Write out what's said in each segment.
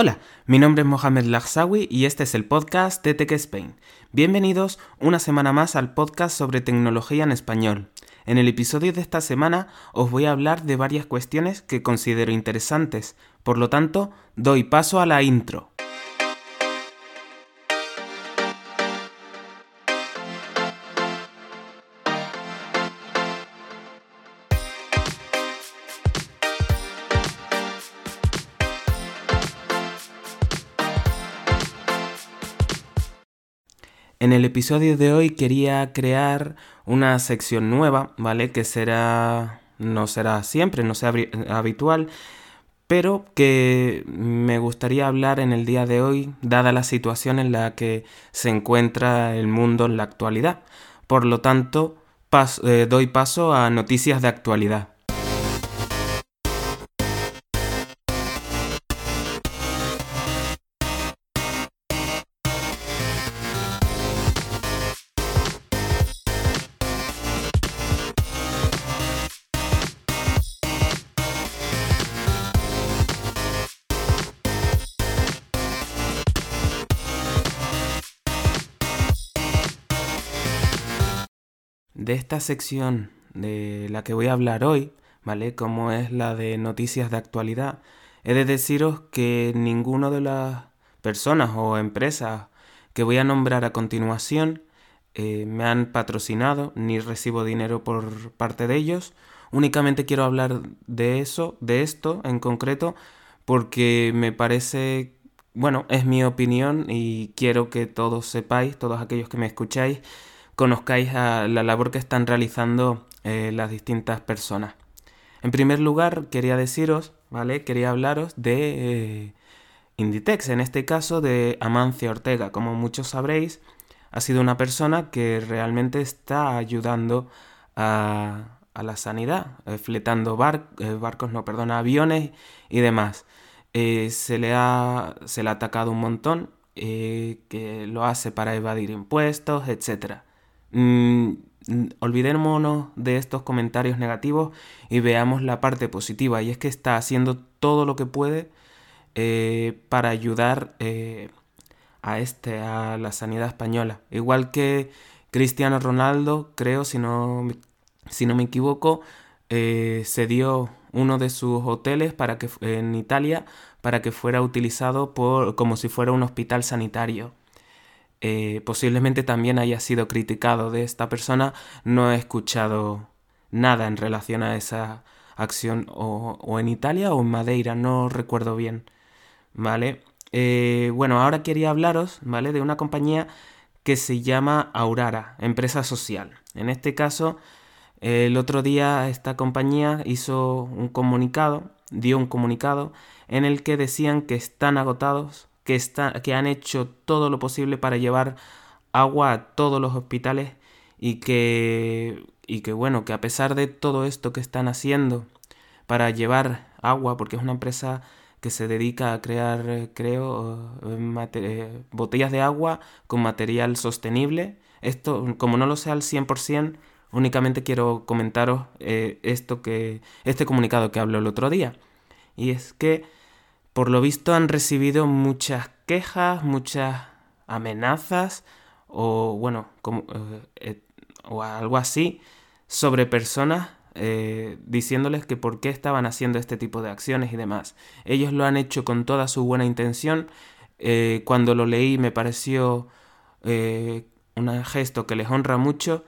Hola, mi nombre es Mohamed Lagsawi y este es el podcast de Tech Spain. Bienvenidos una semana más al podcast sobre tecnología en español. En el episodio de esta semana os voy a hablar de varias cuestiones que considero interesantes, por lo tanto, doy paso a la intro. En el episodio de hoy quería crear una sección nueva, ¿vale? Que será, no será siempre, no sea habitual, pero que me gustaría hablar en el día de hoy, dada la situación en la que se encuentra el mundo en la actualidad. Por lo tanto, eh, doy paso a noticias de actualidad. De esta sección de la que voy a hablar hoy, ¿vale? Como es la de noticias de actualidad, he de deciros que ninguno de las personas o empresas que voy a nombrar a continuación eh, me han patrocinado ni recibo dinero por parte de ellos. Únicamente quiero hablar de eso, de esto en concreto, porque me parece, bueno, es mi opinión y quiero que todos sepáis, todos aquellos que me escucháis, conozcáis la labor que están realizando eh, las distintas personas. En primer lugar, quería deciros, ¿vale? Quería hablaros de eh, Inditex, en este caso de Amancia Ortega. Como muchos sabréis, ha sido una persona que realmente está ayudando a, la sanidad, eh, fletando barcos, no, perdona, aviones y demás. se, le ha, se le ha atacado un montón, que lo hace para evadir impuestos, etcétera. Mm, olvidémonos de estos comentarios negativos y veamos la parte positiva. Y es que está haciendo todo lo que puede eh, para ayudar eh, a, este, a la sanidad española. Igual que Cristiano Ronaldo, creo, si no, si no me equivoco, eh, se dio uno de sus hoteles para que, en Italia para que fuera utilizado por, como si fuera un hospital sanitario. Eh, posiblemente también haya sido criticado de esta persona, no he escuchado nada en relación a esa acción o, en Italia o en Madeira, no recuerdo bien. ¿Vale? Eh, bueno, ahora quería hablaros, ¿vale? De una compañía que se llama Aurara, empresa social. En este caso, el otro día esta compañía hizo un comunicado, dio un comunicado en el que decían que están agotados que, que han hecho todo lo posible para llevar agua a todos los hospitales y que, y que bueno, que a pesar de todo esto que están haciendo para llevar agua, porque es una empresa que se dedica a crear, creo, eh, eh, botellas de agua con material sostenible. Esto, como no lo sé al 100%, únicamente quiero comentaros eh, esto que, este comunicado que habló el otro día. Y es que por lo visto han recibido muchas quejas, muchas amenazas o bueno, como, eh, eh, o algo así sobre personas eh, diciéndoles que por qué estaban haciendo este tipo de acciones y demás. Ellos lo han hecho con toda su buena intención. cuando lo leí me pareció un gesto que les honra mucho.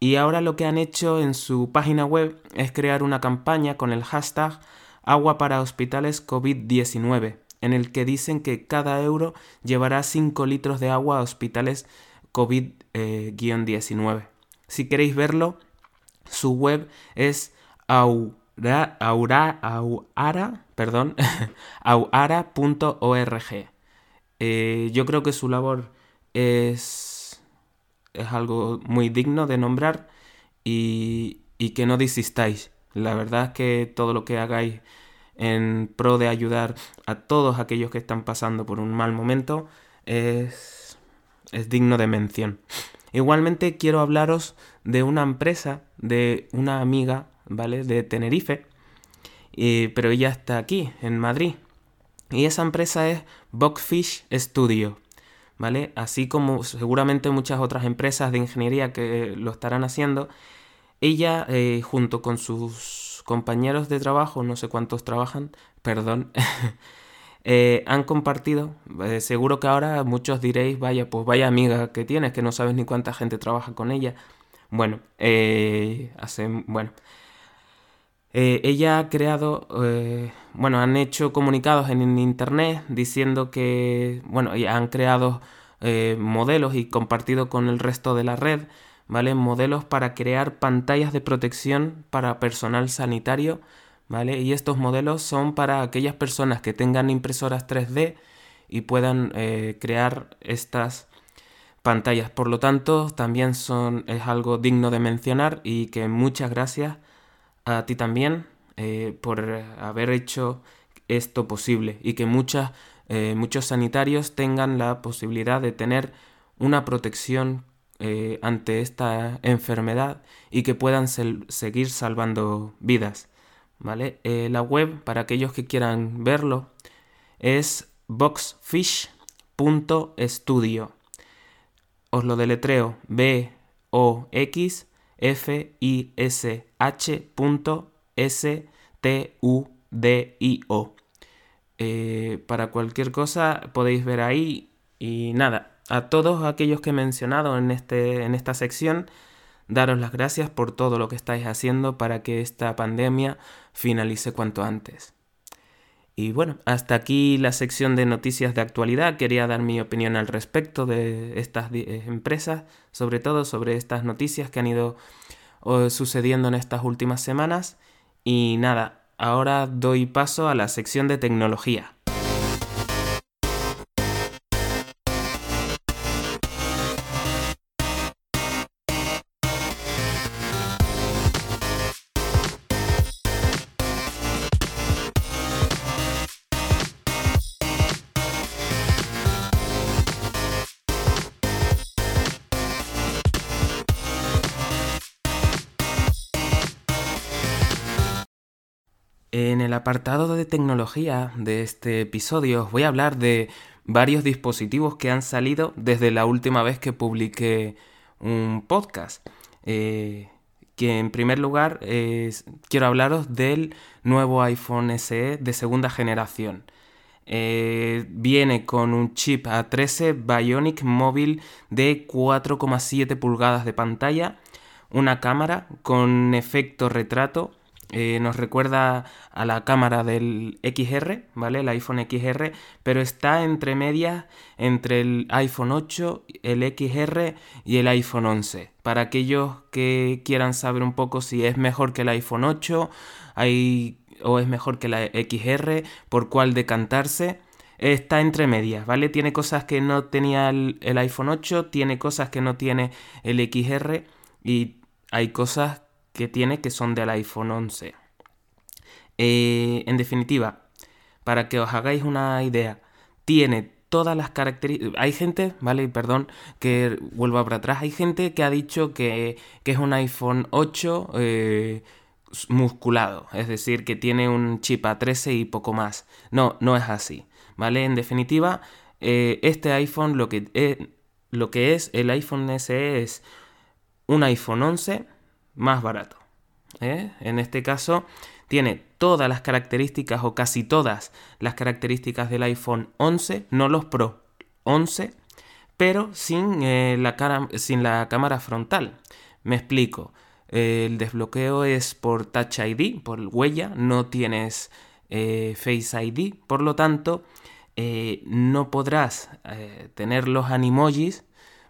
Y ahora lo que han hecho en su página web es crear una campaña con el hashtag Agua para Hospitales COVID-19, en el que dicen que cada euro llevará 5 litros de agua a hospitales COVID-19. si queréis verlo, su web es aura, auara.org. Eh, yo creo que su labor es, es algo muy digno de nombrar y, y que no desistáis. La verdad es que todo lo que hagáis en pro de ayudar a todos aquellos que están pasando por un mal momento es, es digno de mención. Igualmente quiero hablaros de una empresa, de una amiga, ¿vale? De Tenerife, pero ella está aquí, en Madrid. Y esa empresa es Bugfish Studio, ¿vale? Así como seguramente muchas otras empresas de ingeniería que lo estarán haciendo. Ella, eh, junto con sus compañeros de trabajo, no sé cuántos trabajan, perdón, eh, han compartido. Eh, seguro que ahora muchos diréis, vaya, pues vaya amiga que tienes, que no sabes ni cuánta gente trabaja con ella. Bueno, hace, bueno, ella ha creado, bueno, han hecho comunicados en internet diciendo que, bueno, han creado modelos y compartido con el resto de la red, Modelos para crear pantallas de protección para personal sanitario, ¿vale? Y estos modelos son para aquellas personas que tengan impresoras 3D y puedan crear estas pantallas. Por lo tanto, también son, es algo digno de mencionar y que muchas gracias a ti también eh, por haber hecho esto posible y que muchas, eh, muchos sanitarios tengan la posibilidad de tener una protección eh, ante esta enfermedad y que puedan seguir salvando vidas. ¿vale? la web, para aquellos que quieran verlo, es boxfish.studio. Os lo deletreo B O X F-I-S-H.S-T-U-D-I-O. Eh, para cualquier cosa podéis ver ahí y nada, a todos aquellos que he mencionado en, este, en esta sección, daros las gracias por todo lo que estáis haciendo para que esta pandemia finalice cuanto antes. Y bueno, hasta aquí la sección de noticias de actualidad. Quería dar mi opinión al respecto de estas eh, empresas, sobre todo sobre estas noticias que han ido sucediendo en estas últimas semanas. Y nada, ahora doy paso a la sección de tecnología. En el apartado de tecnología de este episodio os voy a hablar de varios dispositivos que han salido desde la última vez que publiqué un podcast. Eh, que en primer lugar quiero hablaros del nuevo iPhone SE de segunda generación. Eh, viene con un chip A13 Bionic móvil de 4,7 pulgadas de pantalla, una cámara con efecto retrato eh, nos recuerda a la cámara del XR, ¿vale? El iPhone XR, pero está entre medias entre el iPhone 8, el XR y el iPhone 11. Para aquellos que quieran saber un poco si es mejor que el iPhone 8 o es mejor que la XR, por cuál decantarse, está entre medias, ¿vale? Tiene cosas que no tenía el, el iPhone 8, tiene cosas que no tiene el XR y hay cosas que tiene que son del iPhone 11. Eh, en definitiva, para que os hagáis una idea, tiene todas las características. Hay gente, ¿vale? Perdón que vuelvo para atrás. Hay gente que ha dicho que, es un iPhone 8 eh, musculado, es decir, que tiene un chip A13 y poco más. No, no es así, ¿vale? En definitiva, eh, este iPhone lo que, lo que es el iPhone SE es un iPhone 11 más barato. ¿eh? En este caso tiene todas las características o casi todas las características del iPhone 11, no los Pro 11, pero sin, eh, la, cara, sin la cámara frontal. Me explico. el desbloqueo es por Touch ID, por huella, no tienes eh, Face ID, por lo tanto no podrás tener los animojis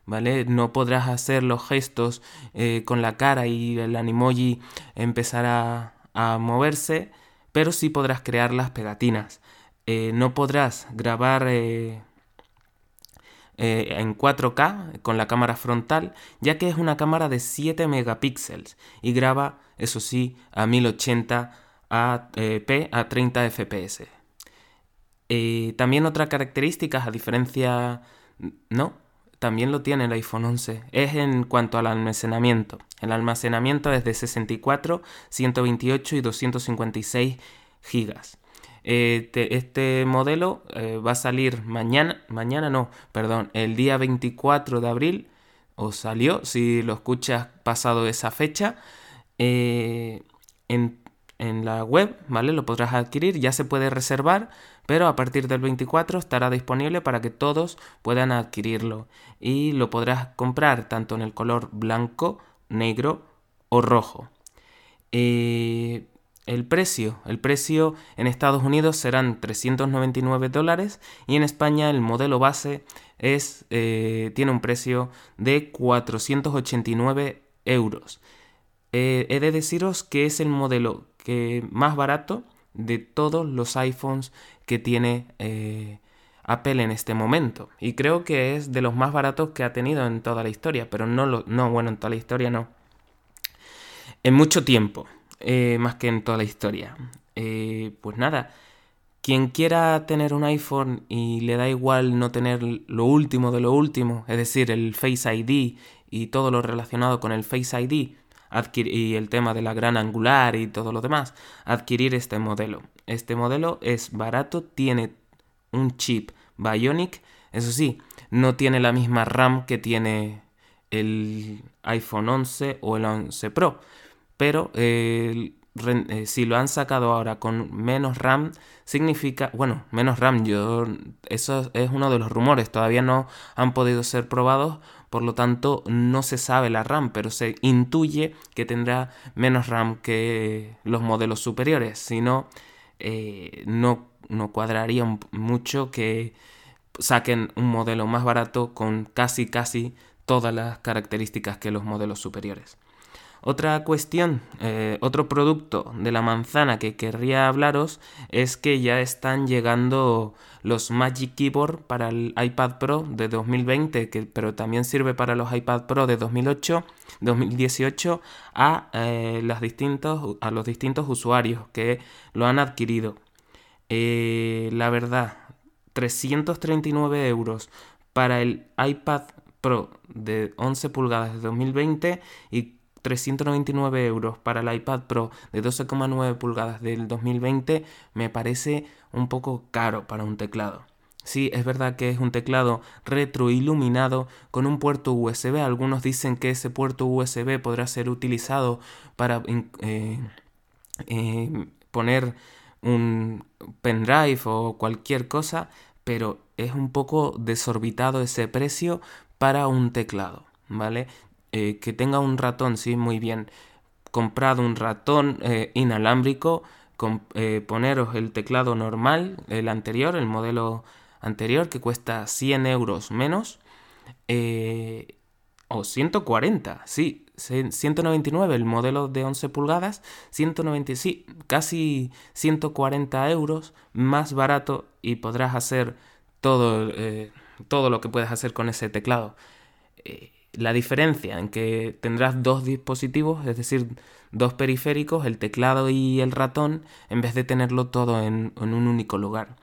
¿vale? No podrás hacer los gestos eh, con la cara y el animoji empezará a, moverse, pero sí podrás crear las pegatinas. Eh, no podrás grabar eh, en 4K con la cámara frontal, ya que es una cámara de 7 megapíxeles y graba, eso sí, a 1080 p a 30 fps. también otra característica, a diferencia, ¿no? También lo tiene el iPhone 11, es en cuanto al almacenamiento. El almacenamiento es de 64, 128 y 256 gigas. Eh, este modelo va a salir mañana, mañana no, perdón, el día 24 de abril, o salió, si lo escuchas pasado esa fecha, en, en la web, ¿vale? Lo podrás adquirir, ya se puede reservar pero a partir del 24 estará disponible para que todos puedan adquirirlo y lo podrás comprar tanto en el color blanco, negro o rojo. Eh, el precio, el precio en Estados Unidos serán 399 dólares y en España el modelo base es, eh, tiene un precio de 489 euros. Eh, he de deciros que es el modelo que más barato de todos los iPhones que tiene eh, Apple en este momento. Y creo que es de los más baratos que ha tenido en toda la historia, pero no, lo, no bueno, en toda la historia no. En mucho tiempo, eh, más que en toda la historia. Eh, pues nada, quien quiera tener un iPhone y le da igual no tener lo último de lo último, es decir, el Face ID y todo lo relacionado con el Face ID, y el tema de la gran angular y todo lo demás, adquirir este modelo. Este modelo es barato, tiene un chip Bionic, eso sí, no tiene la misma RAM que tiene el iPhone 11 o el 11 Pro, pero eh, si lo han sacado ahora con menos RAM, significa, bueno, menos RAM, yo, eso es uno de los rumores, todavía no han podido ser probados, por lo tanto no se sabe la RAM, pero se intuye que tendrá menos RAM que los modelos superiores, si no, eh, no, no cuadraría mucho que saquen un modelo más barato con casi casi todas las características que los modelos superiores. Otra cuestión, eh, otro producto de la manzana que querría hablaros es que ya están llegando los Magic Keyboard para el iPad Pro de 2020, que, pero también sirve para los iPad Pro de 2008, 2018 a, eh, a los distintos usuarios que lo han adquirido. Eh, la verdad, 339 euros para el iPad Pro de 11 pulgadas de 2020 y 399 euros para el iPad Pro de 12,9 pulgadas del 2020 me parece un poco caro para un teclado. Sí, es verdad que es un teclado retroiluminado con un puerto USB. Algunos dicen que ese puerto USB podrá ser utilizado para eh, eh, poner un pendrive o cualquier cosa, pero es un poco desorbitado ese precio para un teclado, ¿vale? Eh, que tenga un ratón, sí, muy bien. Comprado un ratón eh, inalámbrico, eh, poneros el teclado normal, el anterior, el modelo anterior, que cuesta 100 euros menos. o 140, sí, 199 el modelo de 11 pulgadas, 190, sí, casi 140 euros más barato y podrás hacer todo, todo lo que puedes hacer con ese teclado la diferencia en que tendrás dos dispositivos, es decir, dos periféricos, el teclado y el ratón, en vez de tenerlo todo en, un único lugar.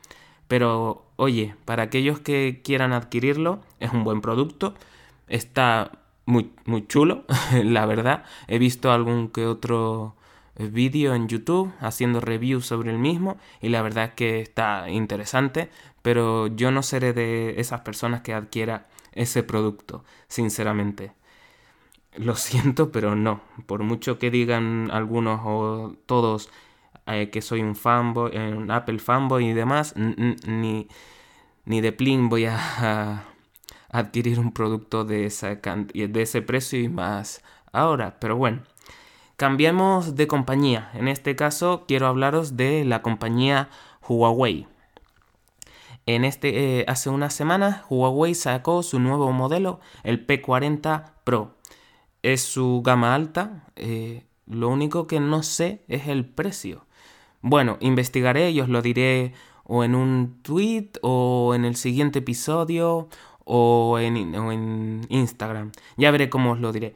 Pero oye, para aquellos que quieran adquirirlo, es un buen producto, está muy, chulo, la verdad. He visto algún que otro vídeo en YouTube haciendo reviews sobre el mismo y la verdad es que está interesante, pero yo no seré de esas personas que adquiera ese producto, sinceramente. Lo siento, pero no. Por mucho que digan algunos o todos eh, que soy un fanboy, eh, un Apple fanboy y demás, ni, ni de plin voy a, adquirir un producto de, esa de ese precio y más ahora. Pero bueno, cambiemos de compañía. En este caso quiero hablaros de la compañía Huawei. En este, eh, hace unas semanas Huawei sacó su nuevo modelo, el P40 Pro. Es su gama alta, eh, lo único que no sé es el precio. Bueno, investigaré y os lo diré o en un tweet o en el siguiente episodio o en, Instagram. Ya veré cómo os lo diré.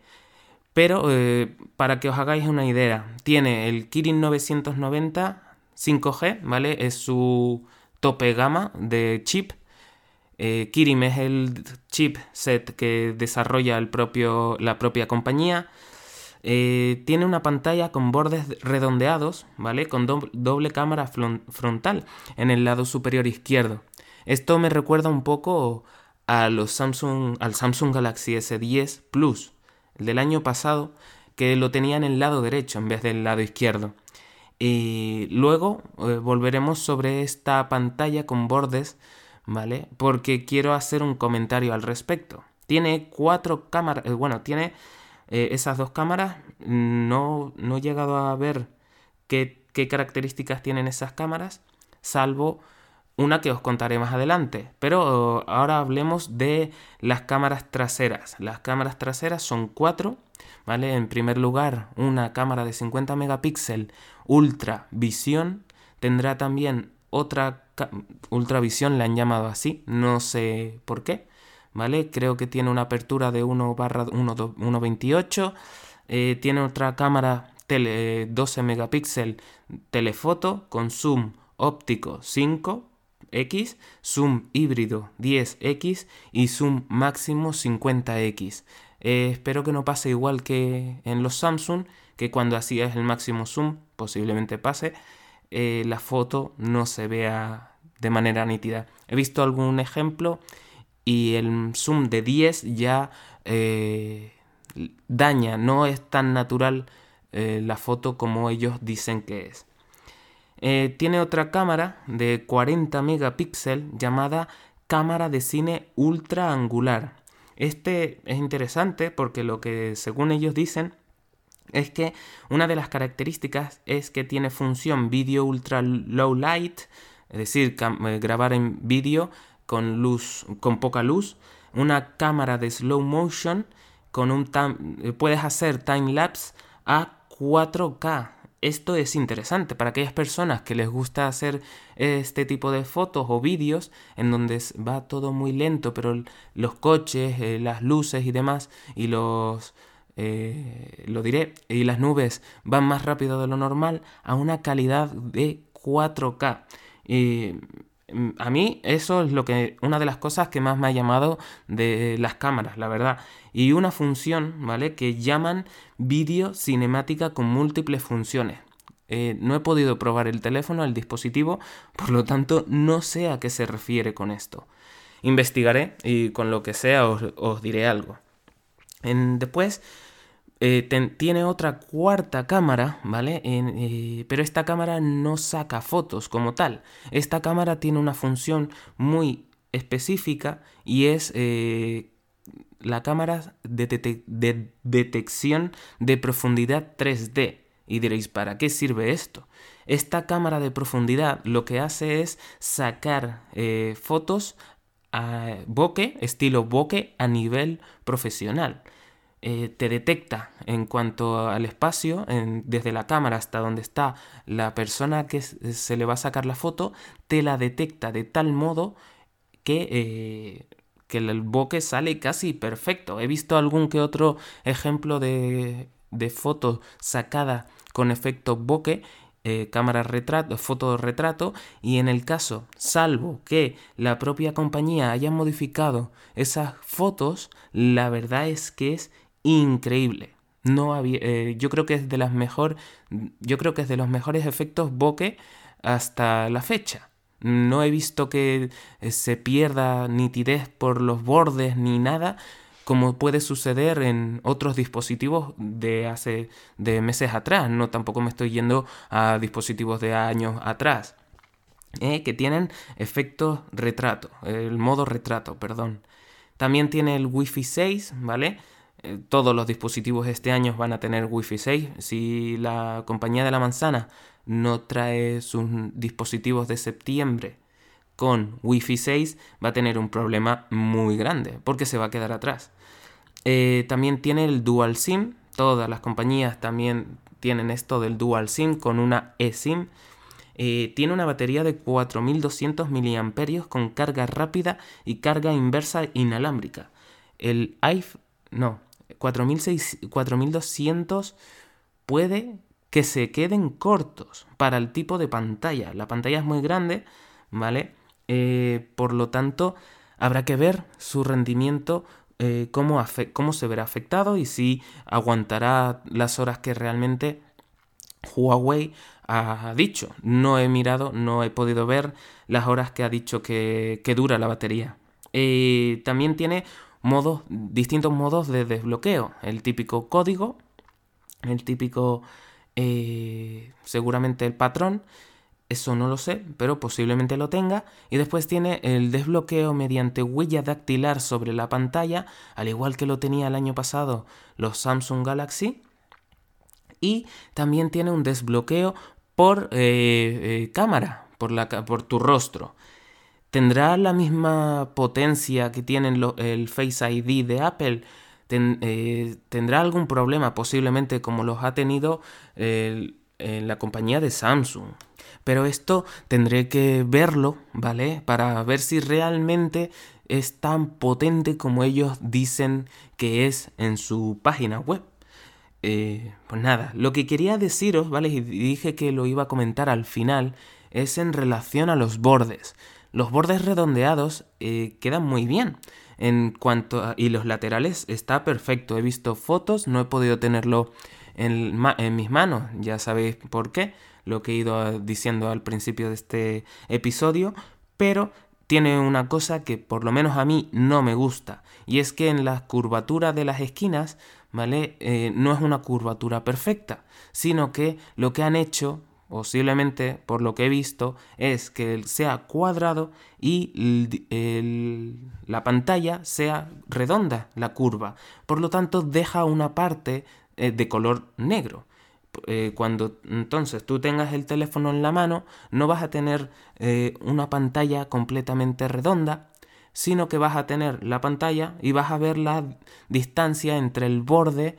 Pero eh, para que os hagáis una idea, tiene el Kirin 990 5G, ¿vale? Es su tope gama de chip. Eh, Kirim es el chip set que desarrolla el propio, la propia compañía. Eh, tiene una pantalla con bordes redondeados, ¿vale? Con doble cámara frontal en el lado superior izquierdo. Esto me recuerda un poco a los Samsung, al Samsung Galaxy S10 Plus, el del año pasado, que lo tenía en el lado derecho en vez del lado izquierdo. Y luego eh, volveremos sobre esta pantalla con bordes, ¿vale? Porque quiero hacer un comentario al respecto. Tiene cuatro cámaras, eh, bueno, tiene eh, esas dos cámaras. No, no he llegado a ver qué, qué características tienen esas cámaras, salvo una que os contaré más adelante. Pero ahora hablemos de las cámaras traseras. Las cámaras traseras son cuatro, ¿vale? En primer lugar, una cámara de 50 megapíxeles ultra visión. Tendrá también otra ultravisión, la han llamado así, no sé por qué, ¿vale? Creo que tiene una apertura de 1 barra 1.28. Eh, tiene otra cámara tele, 12 megapíxeles telefoto con zoom óptico 5 X, zoom híbrido 10X y zoom máximo 50X. Eh, espero que no pase igual que en los Samsung, que cuando hacías el máximo zoom, posiblemente pase, eh, la foto no se vea de manera nítida. He visto algún ejemplo y el zoom de 10 ya eh, daña, no es tan natural la foto como ellos dicen que es. Tiene otra cámara de 40 megapíxeles llamada cámara de cine ultra angular. Este es interesante porque lo que según ellos dicen es que una de las características es que tiene función vídeo ultra low light, es decir, eh, grabar en vídeo con luz, con poca luz, una cámara de slow motion con un eh, puedes hacer time lapse a 4K, esto es interesante para aquellas personas que les gusta hacer este tipo de fotos o vídeos en donde va todo muy lento, pero los coches, eh, las luces y demás, y los, eh, lo diré, y las nubes van más rápido de lo normal a una calidad de 4K. Y mm, a mí eso es lo que una de las cosas que más me ha llamado de las cámaras, la verdad y una función, ¿vale? Que llaman vídeo cinemática con múltiples funciones. Eh, no he podido probar el teléfono, el dispositivo, por lo tanto no sé a qué se refiere con esto. Investigaré y con lo que sea os, diré algo. después eh, tiene otra cuarta cámara, ¿vale? Eh, pero esta cámara no saca fotos como tal. Esta cámara tiene una función muy específica y es la cámara de, detección de profundidad 3D. Y diréis, ¿para qué sirve esto? Esta cámara de profundidad lo que hace es sacar eh, fotos a estilo bokeh, a nivel profesional. Eh, te detecta en cuanto al espacio, desde la cámara hasta donde está la persona que se le va a sacar la foto, te la detecta de tal modo que eh, que el bokeh sale casi perfecto. He visto algún que otro ejemplo de, de foto sacada con efecto bokeh, eh, cámara retrato, foto retrato, y en el caso, salvo que la propia compañía haya modificado esas fotos, la verdad es que es increíble. No había, eh, yo creo que es de las mejor, yo creo que es de los mejores efectos bokeh hasta la fecha. No he visto que eh, se pierda nitidez por los bordes ni nada, como puede suceder en otros dispositivos de hace de meses atrás. No tampoco me estoy yendo a dispositivos de años atrás. Eh, que tienen efecto retrato, el modo retrato, perdón. También tiene el Wi-Fi 6, ¿vale? Eh, todos los dispositivos este año van a tener Wi-Fi 6. Si la compañía de la manzana no trae sus dispositivos de septiembre con Wi-Fi 6, va a tener un problema muy grande porque se va a quedar atrás. Eh, también tiene el Dual SIM. Todas las compañías también tienen esto del Dual SIM con una eSIM. Eh, tiene una batería de 4200 mAh con carga rápida y carga inversa inalámbrica. El iPhone, no, 4200 puede que se queden cortos para el tipo de pantalla. La pantalla es muy grande, ¿vale? Eh, por lo tanto, habrá que ver su rendimiento eh, cómo, cómo se verá afectado y si aguantará las horas que realmente Huawei ha dicho. No he mirado, no he podido ver las horas que ha dicho que, dura la batería. Eh, también tiene modos, distintos modos de desbloqueo. El típico código, el típico, eh, seguramente el patrón. Eso no lo sé, pero posiblemente lo tenga. Y después tiene el desbloqueo mediante huella dactilar sobre la pantalla, al igual que lo tenía el año pasado los Samsung Galaxy. Y también tiene un desbloqueo por eh, eh, cámara, por, la, por tu rostro. ¿Tendrá la misma potencia que tiene el Face ID de Apple? Eh, ¿Tendrá algún problema posiblemente como los ha tenido en la compañía de Samsung? Pero esto tendré que verlo, ¿vale? Para ver si realmente es tan potente como ellos dicen que es en su página web. Eh, pues nada, lo que quería deciros, ¿vale? Y dije que lo iba a comentar al final, es en relación a los bordes. Los bordes redondeados eh, quedan muy bien. En cuanto a, y los laterales está perfecto. He visto fotos, no he podido tenerlo en, mis manos, ya sabéis por qué, lo que he ido diciendo al principio de este episodio, pero tiene una cosa que por lo menos a mí no me gusta, y es que en las curvaturas de las esquinas ¿vale? Eh, no es una curvatura perfecta, sino que lo que han hecho, posiblemente por lo que he visto, es que sea cuadrado y la pantalla sea redonda, la curva. Por lo tanto, deja una parte eh, de color negro. Eh, cuando entonces tú tengas el teléfono en la mano, no vas a tener una pantalla completamente redonda, sino que vas a tener la pantalla y vas a ver la distancia entre el borde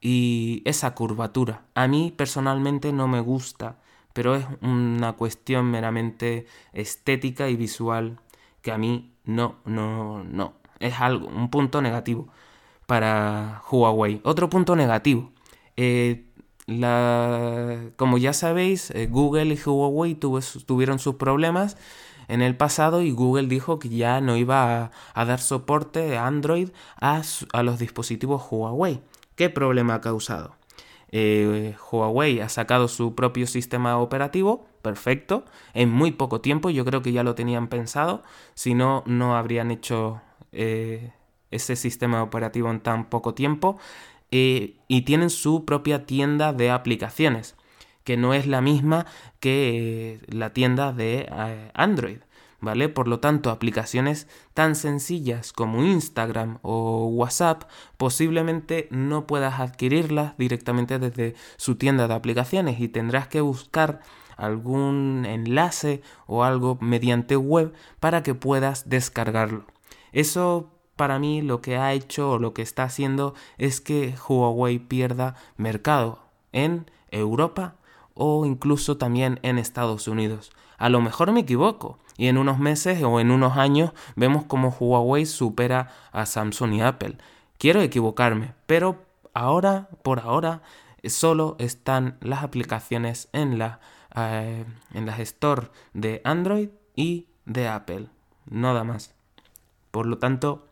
y esa curvatura. A mí personalmente no me gusta, pero es una cuestión meramente estética y visual que a mí no, no, no. Es algo, un punto negativo para Huawei. Otro punto negativo. Eh, la, como ya sabéis, eh, Google y Huawei tuvieron sus problemas en el pasado y Google dijo que ya no iba a, dar soporte a Android a, los dispositivos Huawei. ¿Qué problema ha causado? Eh, Huawei ha sacado su propio sistema operativo, perfecto, en muy poco tiempo, yo creo que ya lo tenían pensado, si no, no habrían hecho eh, ese sistema operativo en tan poco tiempo, eh, y tienen su propia tienda de aplicaciones que no es la misma que eh, la tienda de Android. ¿Vale? Por lo tanto, aplicaciones tan sencillas como Instagram o WhatsApp posiblemente no puedas adquirirlas directamente desde su tienda de aplicaciones y tendrás que buscar algún enlace o algo mediante web para que puedas descargarlo. Eso para mí lo que ha hecho o lo que está haciendo es que Huawei pierda mercado en Europa o incluso también en Estados Unidos. A lo mejor me equivoco y en unos meses o en unos años vemos como Huawei supera a Samsung y Apple. Quiero equivocarme, pero ahora, por ahora, solo están las aplicaciones en la, eh, en las store de Android y de Apple. Nada más. Por lo tanto,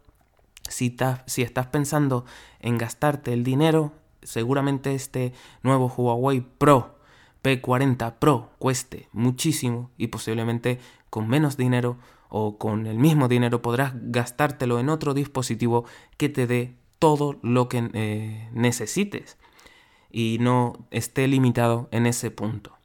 si estás pensando en gastarte el dinero, seguramente este nuevo Huawei Pro P40 Pro cueste muchísimo y posiblemente con menos dinero o con el mismo dinero podrás gastártelo en otro dispositivo que te dé todo lo que eh, necesites y no esté limitado en ese punto.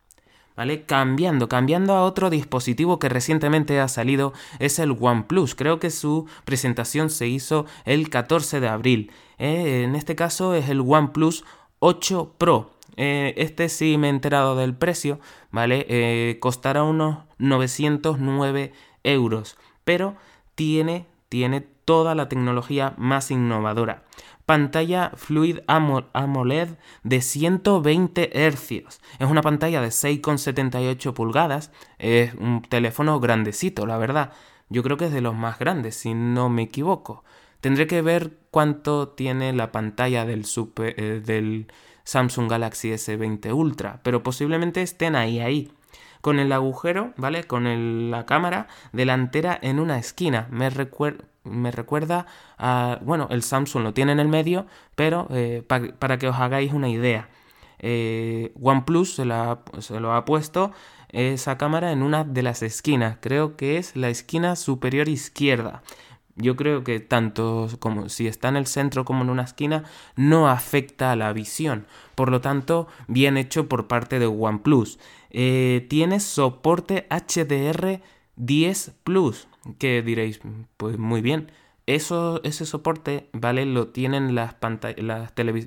¿Vale? Cambiando, cambiando a otro dispositivo que recientemente ha salido es el OnePlus. Creo que su presentación se hizo el 14 de abril. Eh, en este caso es el OnePlus 8 Pro. Eh, este sí me he enterado del precio, ¿vale? Eh, costará unos 909 euros, pero tiene, tiene toda la tecnología más innovadora. Pantalla Fluid AMOLED de 120 Hz. Es una pantalla de 6,78 pulgadas. Es un teléfono grandecito, la verdad. Yo creo que es de los más grandes, si no me equivoco. Tendré que ver cuánto tiene la pantalla del, super, eh, del Samsung Galaxy S20 Ultra, pero posiblemente estén ahí, ahí. Con el agujero, ¿vale? Con la cámara delantera en una esquina. Me me recuerda a, bueno, el Samsung lo tiene en el medio, pero eh, para que os hagáis una idea. Eh, OnePlus se lo ha puesto esa cámara en una de las esquinas, creo que es la esquina superior izquierda. Yo creo que tanto como si está en el centro como en una esquina no afecta a la visión. Por lo tanto, bien hecho por parte de OnePlus. Eh, tiene soporte HDR 10 Plus. Que diréis, pues muy bien. Eso, ese soporte, ¿vale? Lo tienen las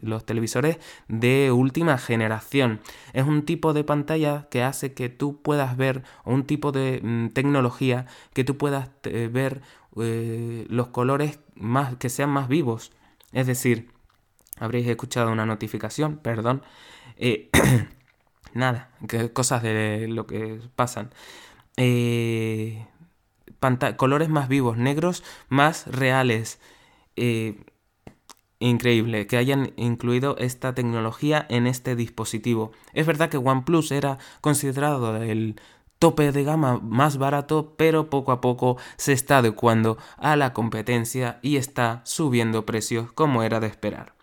los televisores de última generación. Es un tipo de pantalla que hace que tú puedas ver, un tipo de mm, tecnología que tú puedas eh, ver eh, los colores más, que sean más vivos. Es decir, habréis escuchado una notificación, perdón. Eh, nada, cosas de lo que pasan. Eh, colores más vivos, negros más reales. increíble que hayan incluido esta tecnología en este dispositivo. Es verdad que OnePlus era considerado el tope de gama más barato, pero poco a poco se está adecuando a la competencia y está subiendo precios como era de esperar.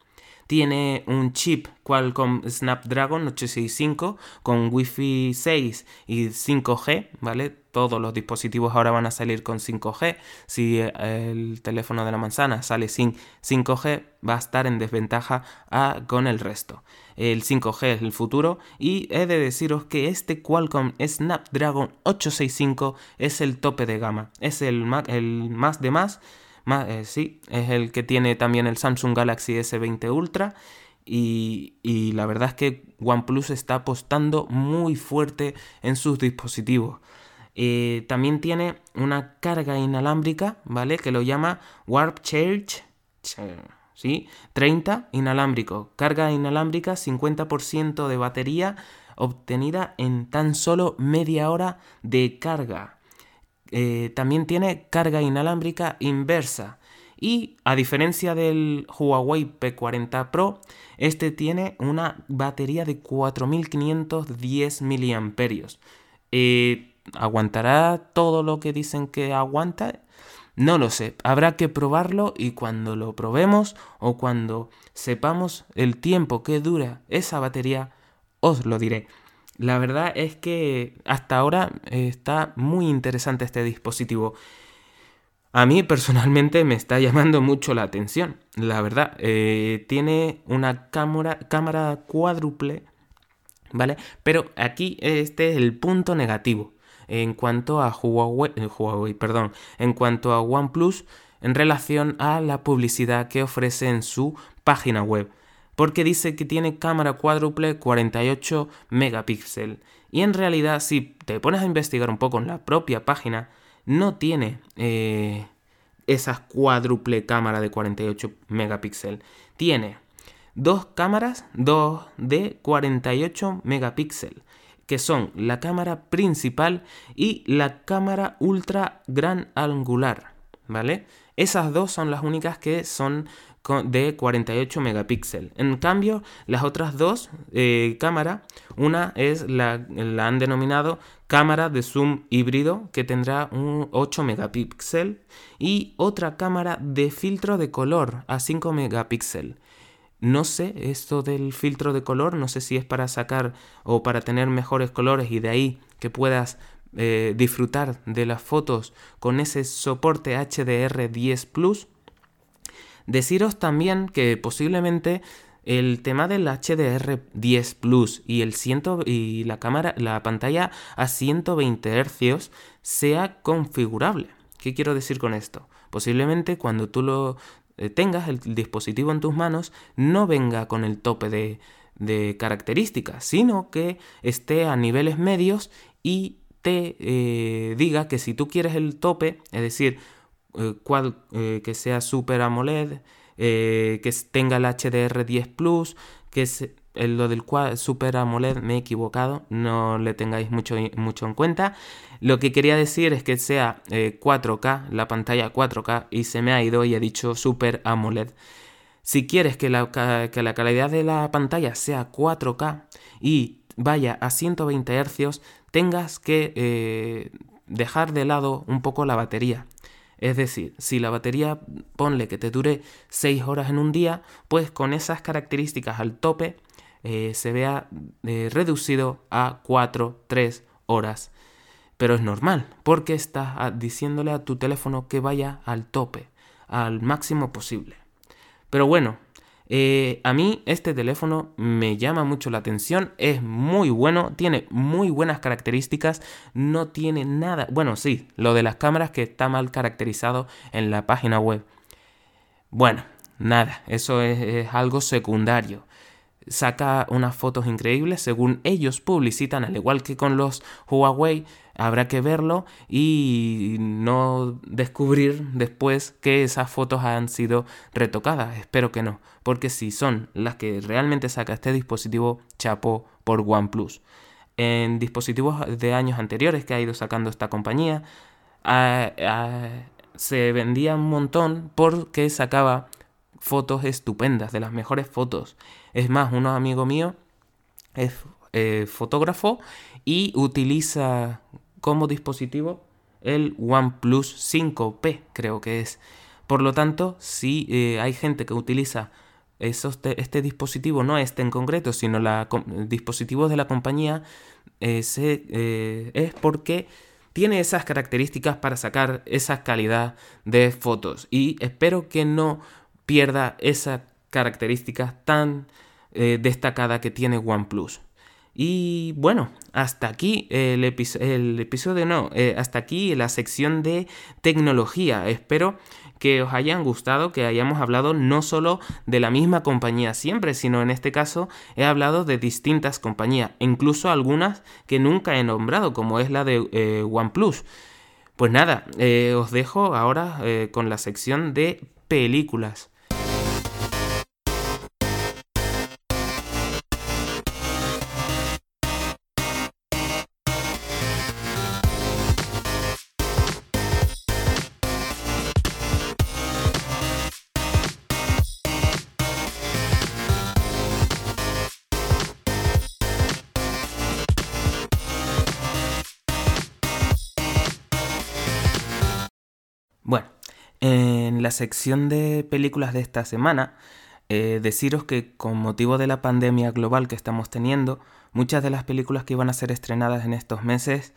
Tiene un chip Qualcomm Snapdragon 865 con Wi-Fi 6 y 5G, ¿vale? Todos los dispositivos ahora van a salir con 5G. Si eh, el teléfono de la manzana sale sin 5G, va a estar en desventaja con el resto. El 5G es el futuro y he de deciros que este Qualcomm Snapdragon 865 es el tope de gama. Es el, más de más eh, sí, es el que tiene también el Samsung Galaxy S20 Ultra. Y, la verdad es que OnePlus está apostando muy fuerte en sus dispositivos. Eh, también tiene una carga inalámbrica, ¿vale? Que lo llama Warp Charge. ¿Sí? 30 inalámbrico. Carga inalámbrica, 50% de batería obtenida en tan solo media hora de carga. Eh, también tiene carga inalámbrica inversa. Y a diferencia del Huawei P40 Pro, este tiene una batería de 4510 mAh. Eh, ¿Aguantará todo lo que dicen que aguanta? No lo sé, habrá que probarlo y cuando lo probemos o cuando sepamos el tiempo que dura esa batería, os lo diré. La verdad es que hasta ahora está muy interesante este dispositivo. A mí personalmente me está llamando mucho la atención, la verdad. Eh, tiene una cámara, cámara cuádruple, ¿vale? Pero aquí este es el punto negativo en cuanto a Huawei, perdón, en cuanto a OnePlus en relación a la publicidad que ofrece en su página web porque dice que tiene cámara cuádruple 48 megapíxeles. Y en realidad, si te pones a investigar un poco en la propia página, no tiene eh, esa cuádruple cámara de 48 megapíxeles. Tiene dos cámaras, dos de 48 megapíxeles, que son la cámara principal y la cámara ultra gran angular, ¿vale? Esas dos son las únicas que son de 48 megapíxeles. En cambio, las otras dos eh, cámaras, una es la, la, han denominado cámara de zoom híbrido que tendrá un 8 megapíxeles y otra cámara de filtro de color a 5 megapíxeles. No sé esto del filtro de color, no sé si es para sacar o para tener mejores colores y de ahí que puedas eh, disfrutar de las fotos con ese soporte HDR10 Plus Deciros también que posiblemente el tema del HDR10 Plus y el ciento, y la cámara, la pantalla a 120 Hz sea configurable. ¿Qué quiero decir con esto? Posiblemente cuando tú lo tengas el dispositivo en tus manos no venga con el tope de, características, sino que esté a niveles medios y te eh, diga que si tú quieres el tope, es decir, eh, eh, que sea Super AMOLED, eh, que tenga el HDR10 Plus, que es lo del Super AMOLED me he equivocado, no le tengáis mucho, mucho en cuenta. Lo que quería decir es que sea 4K, la pantalla 4K, y se me ha ido y he dicho Super AMOLED. Si quieres que la, que la calidad de la pantalla sea 4K y vaya a 120 Hz, tengas que dejar de lado un poco la batería. Es decir, si la batería ponle que te dure 6 horas en un día, pues con esas características al tope eh, se vea eh, reducido a 4, 3 horas. Pero es normal, porque estás ah, diciéndole a tu teléfono que vaya al tope, al máximo posible. Pero bueno, eh, a mí este teléfono me llama mucho la atención, es muy bueno, tiene muy buenas características, no tiene nada, bueno sí, lo de las cámaras que está mal caracterizado en la página web. Bueno, nada, eso es algo secundario saca unas fotos increíbles según ellos publicitan, al igual que con los Huawei, habrá que verlo y no descubrir después que esas fotos han sido retocadas. Espero que no, porque si son las que realmente saca este dispositivo, chapó por OnePlus. En dispositivos de años anteriores que ha ido sacando esta compañía, se vendía un montón porque sacaba fotos estupendas, de las mejores fotos. Es más, un amigo mío es eh, fotógrafo y utiliza como dispositivo el OnePlus 5P, creo que es. Por lo tanto, si eh, hay gente que utiliza este dispositivo, no este en concreto, sino la, dispositivos de la compañía, eh, es porque tiene esas características para sacar esa calidad de fotos. Y espero que no pierda esa característica tan eh, destacada que tiene OnePlus. Y bueno, hasta aquí el, episodio, no, eh, hasta aquí la sección de tecnología. Espero que os hayan gustado, que hayamos hablado no solo de la misma compañía siempre, sino en este caso he hablado de distintas compañías, incluso algunas que nunca he nombrado, como es la de eh, OnePlus. Pues nada, os dejo ahora con la sección de películas. En la sección de películas de esta semana, eh, deciros que con motivo de la pandemia global que estamos teniendo, muchas de las películas que iban a ser estrenadas en estos meses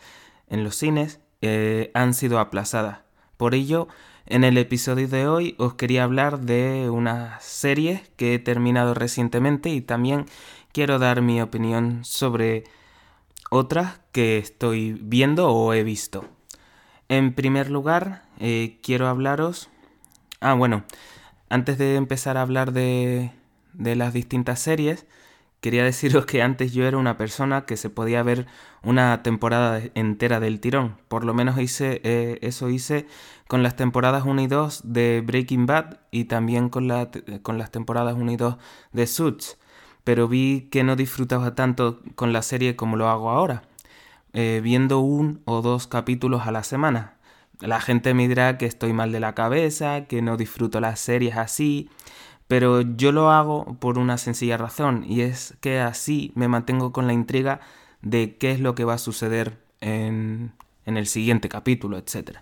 en los cines eh, han sido aplazadas. Por ello, en el episodio de hoy os quería hablar de una serie que he terminado recientemente y también quiero dar mi opinión sobre otras que estoy viendo o he visto. En primer lugar, eh, quiero hablaros... Ah, bueno, antes de empezar a hablar de, de las distintas series, quería deciros que antes yo era una persona que se podía ver una temporada entera del tirón. Por lo menos hice eh, eso hice con las temporadas 1 y 2 de Breaking Bad y también con, con las temporadas 1 y 2 de Suits. Pero vi que no disfrutaba tanto con la serie como lo hago ahora. Eh, viendo un o dos capítulos a la semana. La gente me dirá que estoy mal de la cabeza, que no disfruto las series así, pero yo lo hago por una sencilla razón y es que así me mantengo con la intriga de qué es lo que va a suceder en, en el siguiente capítulo, etc.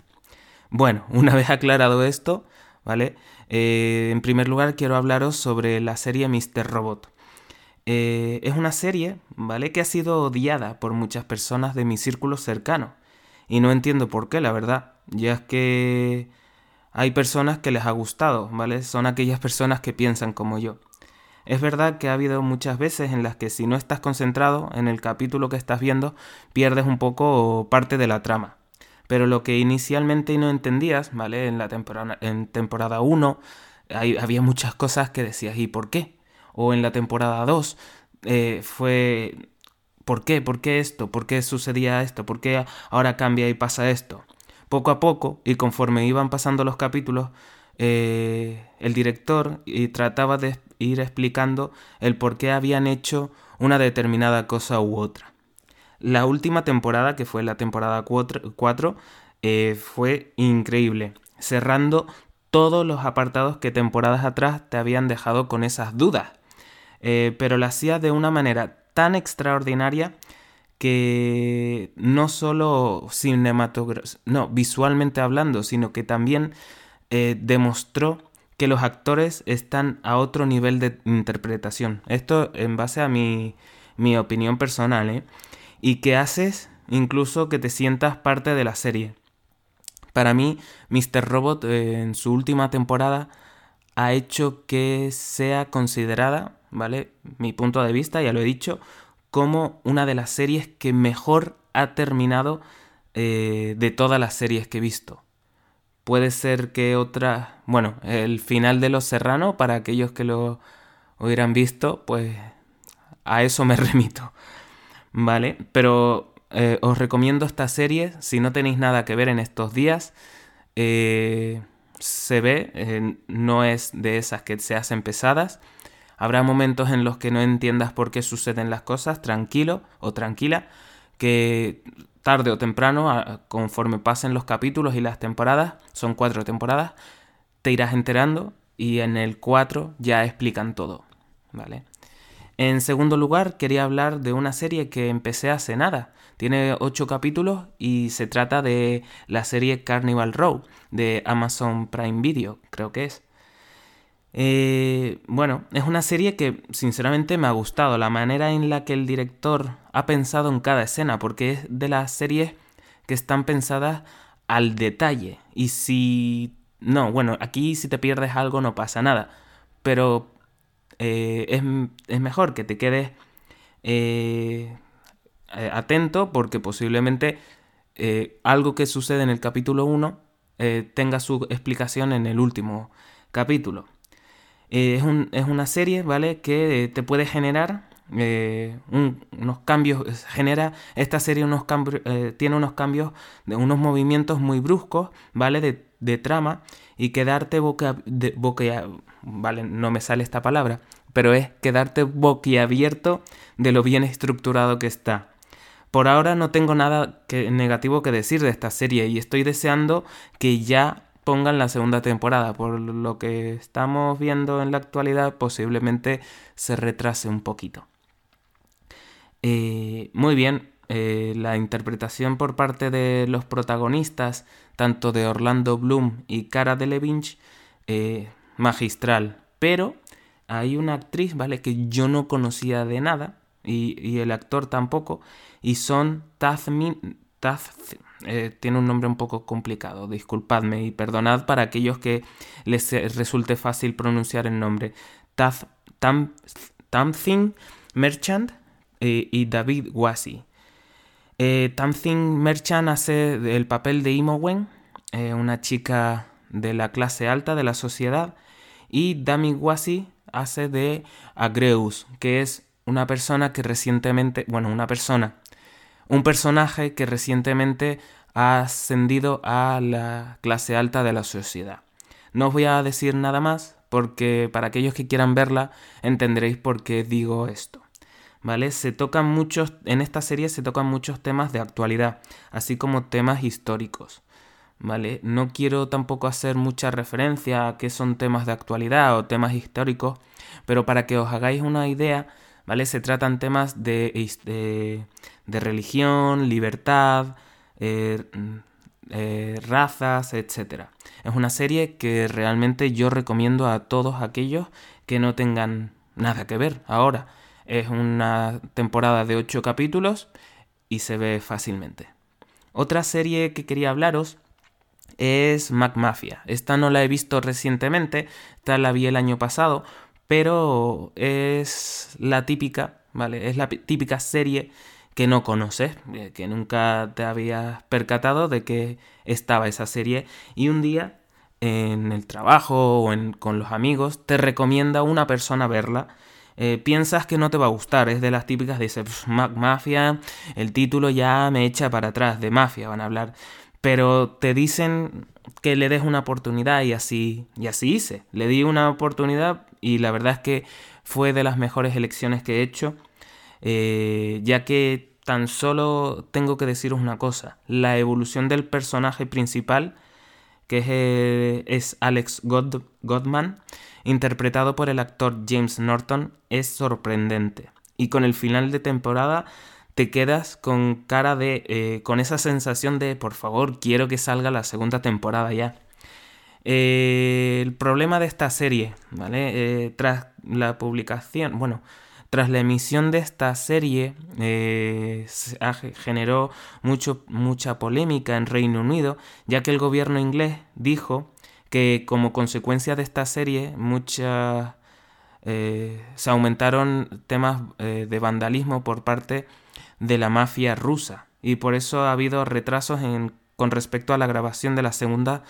Bueno, una vez aclarado esto, ¿vale? Eh, en primer lugar quiero hablaros sobre la serie Mr. Robot. Eh, es una serie, ¿vale? Que ha sido odiada por muchas personas de mi círculo cercano. Y no entiendo por qué, la verdad. Ya es que hay personas que les ha gustado, ¿vale? Son aquellas personas que piensan como yo. Es verdad que ha habido muchas veces en las que si no estás concentrado en el capítulo que estás viendo, pierdes un poco parte de la trama. Pero lo que inicialmente no entendías, ¿vale? En la temporada en temporada 1 había muchas cosas que decías, ¿y por qué? o en la temporada 2 eh, fue ¿por qué? ¿Por qué esto? ¿Por qué sucedía esto? ¿Por qué ahora cambia y pasa esto? Poco a poco y conforme iban pasando los capítulos, eh, el director trataba de ir explicando el por qué habían hecho una determinada cosa u otra. La última temporada, que fue la temporada 4, eh, fue increíble, cerrando todos los apartados que temporadas atrás te habían dejado con esas dudas. Eh, pero lo hacía de una manera tan extraordinaria que no solo no, visualmente hablando, sino que también eh, demostró que los actores están a otro nivel de interpretación. Esto en base a mi, mi opinión personal, ¿eh? Y que haces incluso que te sientas parte de la serie. Para mí, Mr. Robot eh, en su última temporada ha hecho que sea considerada, ¿vale? Mi punto de vista, ya lo he dicho, como una de las series que mejor ha terminado eh, de todas las series que he visto. Puede ser que otra, bueno, el final de Los Serrano, para aquellos que lo hubieran visto, pues a eso me remito, ¿vale? Pero eh, os recomiendo esta serie, si no tenéis nada que ver en estos días, eh, se ve, no es de esas que se hacen pesadas. Habrá momentos en los que no entiendas por qué suceden las cosas, tranquilo o tranquila, que tarde o temprano, conforme pasen los capítulos y las temporadas, son cuatro temporadas, te irás enterando y en el 4 ya explican todo, ¿vale? En segundo lugar, quería hablar de una serie que empecé hace nada. Tiene ocho capítulos y se trata de la serie Carnival Row de Amazon Prime Video, creo que es. Eh, bueno, es una serie que sinceramente me ha gustado, la manera en la que el director ha pensado en cada escena, porque es de las series que están pensadas al detalle. Y si... No, bueno, aquí si te pierdes algo no pasa nada, pero eh, es, mejor que te quedes eh, eh, atento porque posiblemente algo que sucede en el capítulo 1 tenga su explicación en el último capítulo. Es, una serie, ¿vale? Que te puede generar unos cambios, genera esta serie unos cambios, tiene unos cambios, de unos movimientos muy bruscos, ¿vale? De, de trama y quedarte boca, boca, vale, no me sale esta palabra, pero es quedarte boquiabierto de lo bien estructurado que está. Por ahora no tengo nada negativo que decir de esta serie y estoy deseando que ya pongan la segunda temporada. Por lo que estamos viendo en la actualidad, posiblemente se retrase un poquito. Eh, muy bien, eh, la interpretación por parte de los protagonistas, tanto de Orlando Bloom y Cara Delevingne, eh, magistral. Pero hay una actriz, ¿vale? Que yo no conocía de nada y, el actor tampoco. Y son Tazmin... Taz, eh, tiene un nombre un poco complicado, disculpadme y perdonad para aquellos que les resulte fácil pronunciar el nombre. Taz, Tam, Tamthing Merchant eh, y David Wasi. Eh, Tamthing Merchant hace el papel de Imowen, eh, una chica de la clase alta de la sociedad, y David Wasi hace de Agreus, que es una persona que recientemente, bueno, una persona, un personaje que recientemente ha ascendido a la clase alta de la sociedad. No os voy a decir nada más porque para aquellos que quieran verla entenderéis por qué digo esto. ¿Vale? Se tocan muchos en esta serie se tocan muchos temas de actualidad, así como temas históricos. ¿vale? No quiero tampoco hacer mucha referencia a qué son temas de actualidad o temas históricos, pero para que os hagáis una idea, ¿vale? Se tratan temas de, de, religión, libertad, eh, eh, razas, etc. Es una serie que realmente yo recomiendo a todos aquellos que no tengan nada que ver ahora. Es una temporada de 8 capítulos y se ve fácilmente. Otra serie que quería hablaros es MacMafia. Esta no la he visto recientemente, esta la vi el año pasado, pero es la típica, ¿vale? Es la típica serie que no conoces, eh, que nunca te habías percatado de que estaba esa serie y un día en el trabajo o con los amigos te recomienda una persona verla. Eh, piensas que no te va a gustar, es de las típicas, dice, Mafia, el título ya me echa para atrás, de mafia van a hablar pero te dicen que le des una oportunidad y así, y así hice. Le di una oportunidad y la verdad es que fue de las mejores elecciones que he hecho, eh, ya que tan solo tengo que deciros una cosa, la evolución del personaje principal, que es, eh, es Alex Godman, interpretado por el actor James Norton, es sorprendente. Y con el final de temporada te quedas con cara de, eh, con esa sensación de, por favor, quiero que salga la segunda temporada ya. Eh, el problema de esta serie, ¿vale? tras la publicación, bueno, tras la emisión de esta serie generó mucho, mucha polémica en Reino Unido, ya que el gobierno inglés dijo que como consecuencia de esta serie muchas eh, se aumentaron temas eh, de vandalismo por parte de la mafia rusa y por eso ha habido retrasos en, con respecto a la grabación de la segunda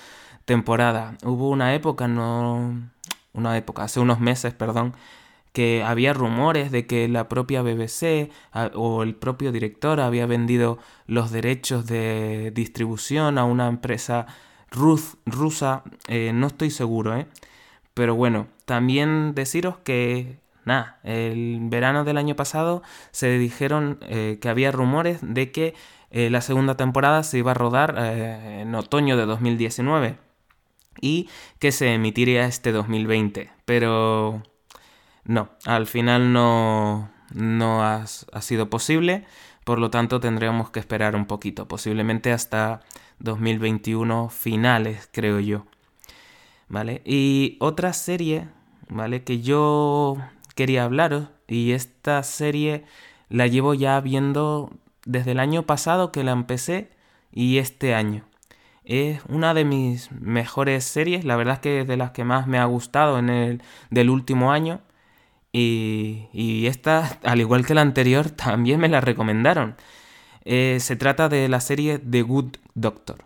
temporada. Hubo una época, no una época, hace unos meses, perdón, que había rumores de que la propia BBC o el propio director había vendido los derechos de distribución a una empresa rusa, eh, no estoy seguro, ¿eh? Pero bueno, también deciros que, nada, el verano del año pasado se dijeron eh, que había rumores de que eh, la segunda temporada se iba a rodar en otoño de 2019 y que se emitiría este 2020. Pero no, al final no, no ha, ha sido posible, por lo tanto tendríamos que esperar un poquito, posiblemente hasta 2021 finales, creo yo. ¿vale? Y otra serie, ¿vale? Que yo quería hablaros, y esta serie la llevo ya viendo desde el año pasado que la empecé y este año. Es una de mis mejores series, la verdad es que es de las que más me ha gustado en el del último año. Y, y esta, al igual que la anterior, también me la recomendaron. Eh, se trata de la serie The Good Doctor.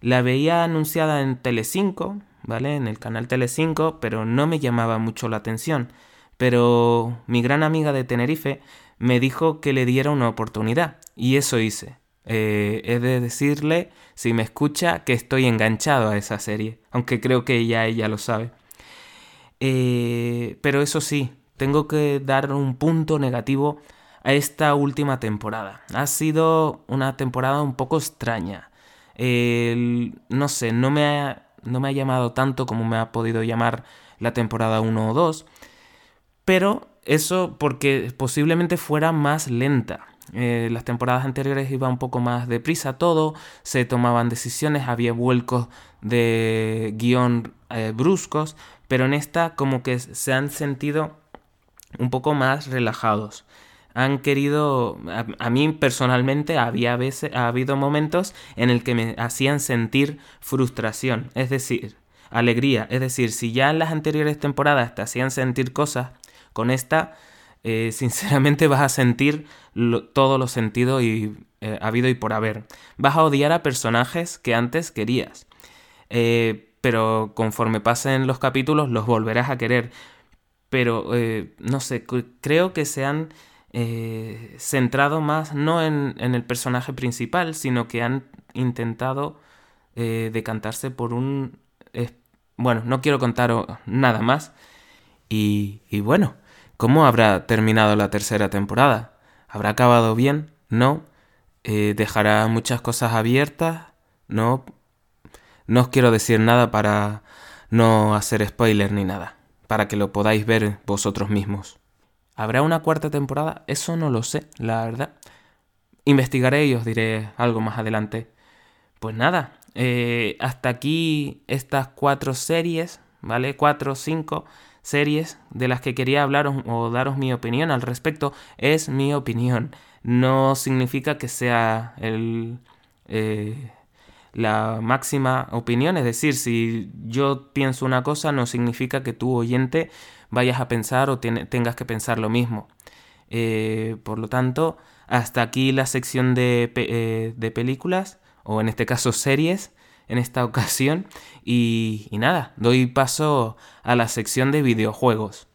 La veía anunciada en Telecinco, ¿vale? En el canal Tele5, pero no me llamaba mucho la atención. Pero mi gran amiga de Tenerife me dijo que le diera una oportunidad y eso hice. Eh, he de decirle, si me escucha, que estoy enganchado a esa serie, aunque creo que ya ella lo sabe. Eh, pero eso sí, tengo que dar un punto negativo a esta última temporada. Ha sido una temporada un poco extraña. no sé, no me ha no me ha llamado tanto como me ha podido llamar la temporada 1 o 2, pero eso porque posiblemente fuera más lenta. Eh, las temporadas anteriores iba un poco más deprisa todo, se tomaban decisiones, había vuelcos de guion eh, bruscos, pero en esta como que se han sentido un poco más relajados. Han querido, a, mí personalmente había veces, ha habido momentos en el que me hacían sentir frustración, es decir, alegría, es decir, si ya en las anteriores temporadas te hacían sentir cosas, con esta, eh, sinceramente vas a sentir todos los sentidos y eh, habido y por haber. Vas a odiar a personajes que antes querías. Eh, pero conforme pasen los capítulos los volverás a querer. Pero, no sé, creo que se han centrado más no en, el personaje principal, sino que han intentado decantarse por un... bueno, no quiero contar nada más. Y bueno, ¿cómo habrá terminado la tercera temporada? ¿Habrá acabado bien? ¿No? Eh, ¿Dejará muchas cosas abiertas? ¿No? No os quiero decir nada para no hacer spoiler ni nada, para que lo podáis ver vosotros mismos. ¿Habrá una cuarta temporada? Eso no lo sé, la verdad. Investigaré y os diré algo más adelante. Pues nada, eh, hasta aquí estas cuatro series, ¿vale? Cuatro cinco series de las que quería hablaros o daros mi opinión al respecto. Es mi opinión. No significa que sea el, eh, la máxima opinión. Es decir, si yo pienso una cosa, no significa que tu oyente vayas a pensar o tengas que pensar lo mismo. Eh, por lo tanto, hasta aquí la sección de, eh, de, películas, o en este caso series, en esta ocasión. y nada, doy paso a la sección de videojuegos.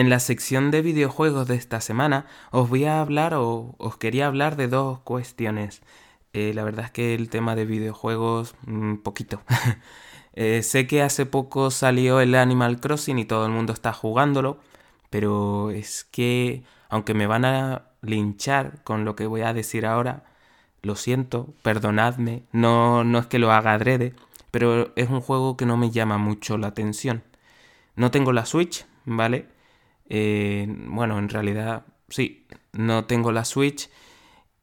En la sección de videojuegos de esta semana os voy a hablar o os quería hablar de dos cuestiones. Eh, la verdad es que el tema de videojuegos, un poquito. Eh, sé que hace poco salió el Animal Crossing y todo el mundo está jugándolo, pero es que, aunque me van a linchar con lo que voy a decir ahora, lo siento, perdonadme, no, no es que lo haga adrede, pero es un juego que no me llama mucho la atención. No tengo la Switch, ¿vale? Eh, bueno, en realidad sí, no tengo la Switch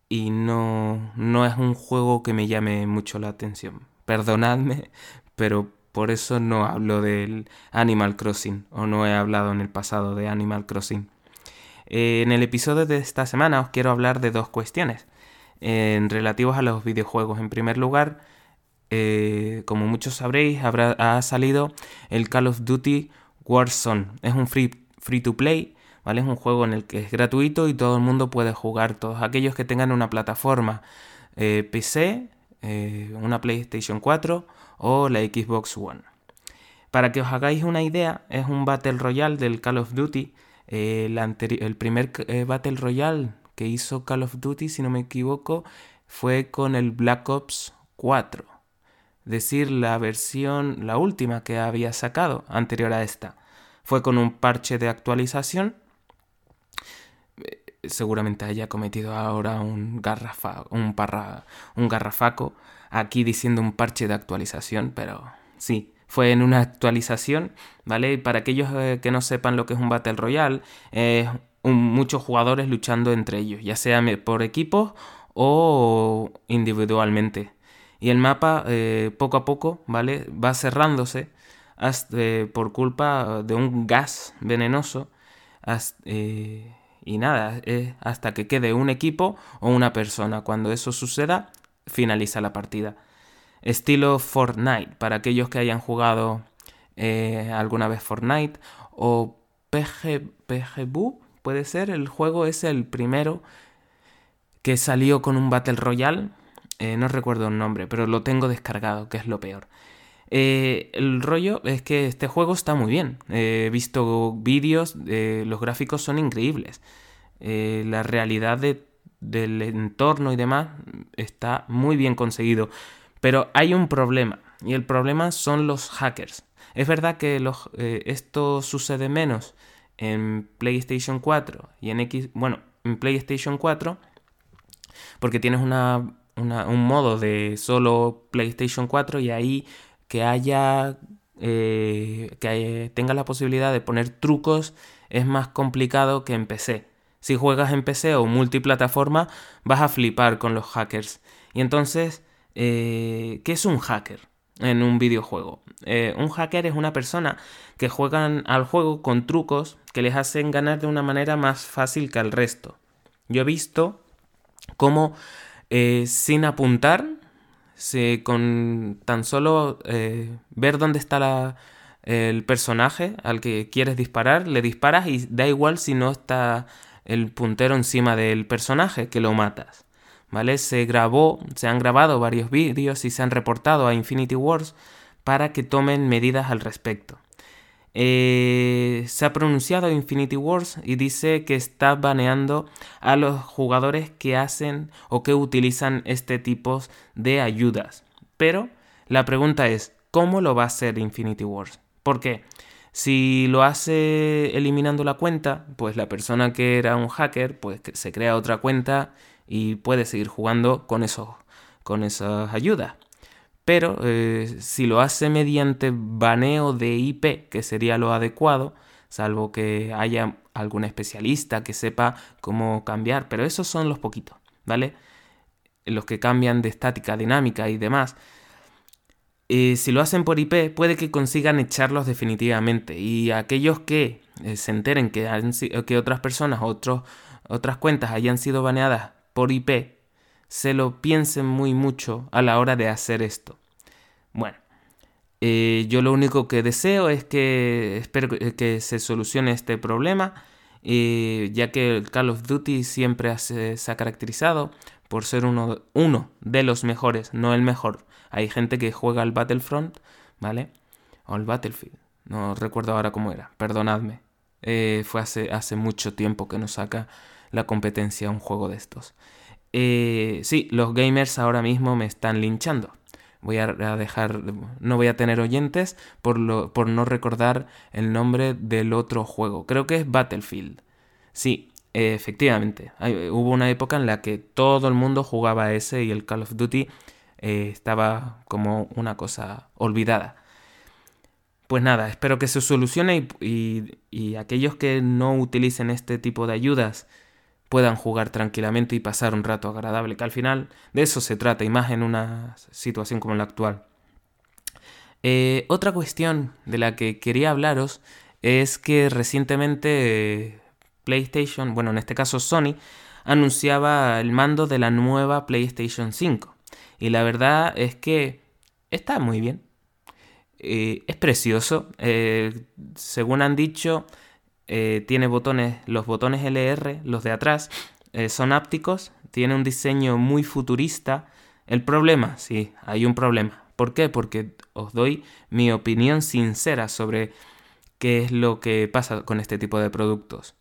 y no, no es un juego que me llame mucho la atención. Perdonadme, pero por eso no hablo del Animal Crossing o no he hablado en el pasado de Animal Crossing. Eh, en el episodio de esta semana os quiero hablar de dos cuestiones en relativos a los videojuegos. En primer lugar, eh, como muchos sabréis, ha salido el Call of Duty Warzone. Es un free, free to play, ¿vale? Es un juego en el que es gratuito y todo el mundo puede jugar. Todos aquellos que tengan una plataforma eh, PC, una PlayStation 4 o la Xbox One. Para que os hagáis una idea, es un Battle Royale del Call of Duty el, primer eh, Battle Royale que hizo Call of Duty, si no me equivoco, fue con el Black Ops 4. Es decir, la versión, la última que había sacado anterior a esta. Fue con un parche de actualización. Eh, seguramente haya cometido ahora un, garrafa, un, un garrafaco aquí diciendo un parche de actualización, pero sí, fue en una actualización, ¿vale? Para aquellos eh, que no sepan lo que es un Battle Royale, es muchos jugadores luchando entre ellos, ya sea por equipos o individualmente. Y el mapa eh, poco a poco, ¿vale? Va cerrándose eh, por culpa de un gas venenoso. y nada, hasta que quede un equipo o una persona. Cuando eso suceda, finaliza la partida estilo Fortnite, para aquellos que hayan jugado eh, alguna vez Fortnite, o PG, puede ser, el juego es el primero que salió con un Battle Royale, eh, no recuerdo el nombre, pero lo tengo descargado, que es lo peor. Eh, el rollo es que este juego está muy bien. he visto vídeos, los gráficos son increíbles. la realidad del entorno y demás está muy bien conseguido. Pero hay un problema, y el problema son los hackers. Es verdad que eh, esto sucede menos en PlayStation 4 y en X, bueno, en PlayStation 4, porque tienes un modo de solo PlayStation 4 y ahí que haya, eh, que tenga la posibilidad de poner trucos es más complicado que en PC. Si juegas en PC o multiplataforma, vas a flipar con los hackers. Y entonces eh, ¿Qué es un hacker en un videojuego? Eh, un hacker es una persona que juegan al juego con trucos que les hacen ganar de una manera más fácil que al resto. Yo he visto cómo sin apuntar, con tan solo ver dónde está el personaje al que quieres disparar, le disparas y da igual si no está el puntero encima del personaje que lo matas. ¿vale? Se grabó, se han grabado varios vídeos y se han reportado a Infinity Wars para que tomen medidas al respecto. Eh, se ha pronunciado Infinity Wars y dice que está baneando a los jugadores que hacen o que utilizan este tipo de ayudas. Pero la pregunta es, ¿cómo lo va a hacer Infinity Wars? Porque si lo hace eliminando la cuenta, pues la persona que era un hacker, pues se crea otra cuenta y puede seguir jugando con, eso, con esas ayudas. Pero eh, si lo hace mediante baneo de IP, que sería lo adecuado, salvo que haya algún especialista que sepa cómo cambiar, pero esos son los poquitos, ¿vale? Los que cambian de estática, dinámica y demás. Eh, si lo hacen por IP, puede que consigan echarlos definitivamente. Y aquellos que eh, se enteren que, otras personas, otras cuentas hayan sido baneadas por IP se lo piensen muy mucho a la hora de hacer esto. Bueno, eh, yo lo único que deseo es que espero que se solucione este problema, eh, ya que Call of Duty siempre se ha caracterizado por ser uno, de los mejores, no el mejor. Hay gente que juega al Battlefront, ¿vale? O al Battlefield, no recuerdo ahora cómo era, perdonadme. Eh, fue hace, hace mucho tiempo que no saca la competencia un juego de estos. Eh, sí, los gamers ahora mismo me están linchando. Voy a dejar, no voy a tener oyentes por, lo, por no recordar el nombre del otro juego. Creo que es Battlefield. Sí, efectivamente. hubo una época en la que todo el mundo jugaba ese y el Call of Duty eh, estaba como una cosa olvidada. Pues nada, espero que se solucione y, aquellos que no utilicen este tipo de ayudas puedan jugar tranquilamente y pasar un rato agradable, que al final de eso se trata, y más en una situación como la actual. Eh, otra cuestión de la que quería hablaros es que recientemente PlayStation, bueno en este caso Sony, anunciaba el mando de la nueva PlayStation 5. Y la verdad es que está muy bien. Eh, es precioso. Eh, según han dicho, eh, tiene botones, los botones LR, los de atrás, son ápticos. Tiene un diseño muy futurista. El problema, sí, hay un problema. ¿Por qué? Porque os doy mi opinión sincera sobre qué es lo que pasa con este tipo de productos.